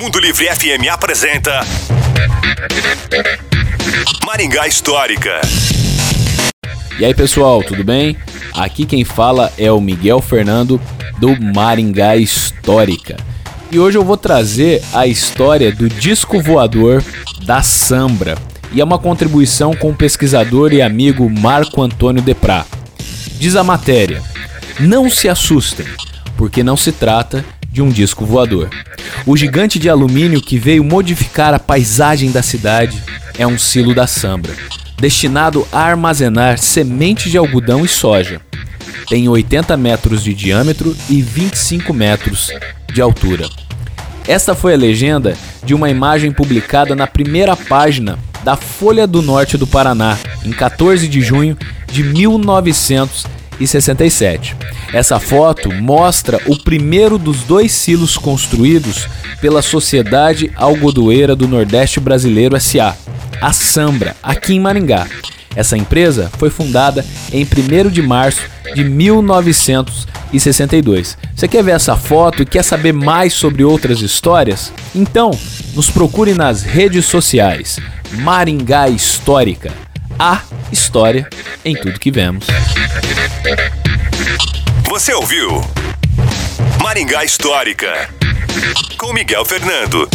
Mundo Livre FM apresenta Maringá Histórica. E aí pessoal, tudo bem? Aqui quem fala é o Miguel Fernando do Maringá Histórica. E hoje eu vou trazer a história do disco voador da Sambra. E é uma contribuição com o pesquisador e amigo Marco Antônio Deprá. Diz a matéria: Não se assustem, porque não se trata de um disco voador. O gigante de alumínio que veio modificar a paisagem da cidade é um silo da Sambra, destinado a armazenar sementes de algodão e soja. Tem 80 metros de diâmetro e 25 metros de altura. Esta foi a legenda de uma imagem publicada na primeira página da Folha do Norte do Paraná, em 14 de junho de 1967. Essa foto mostra o primeiro dos dois silos construídos pela Sociedade Algodoeira do Nordeste Brasileiro SA, a Sambra, aqui em Maringá. Essa empresa foi fundada em 1 de março de 1962. Você quer ver essa foto e quer saber mais sobre outras histórias? Então, nos procure nas redes sociais. Maringá Histórica. A história em tudo que vemos. Você ouviu Maringá Histórica com Miguel Fernando.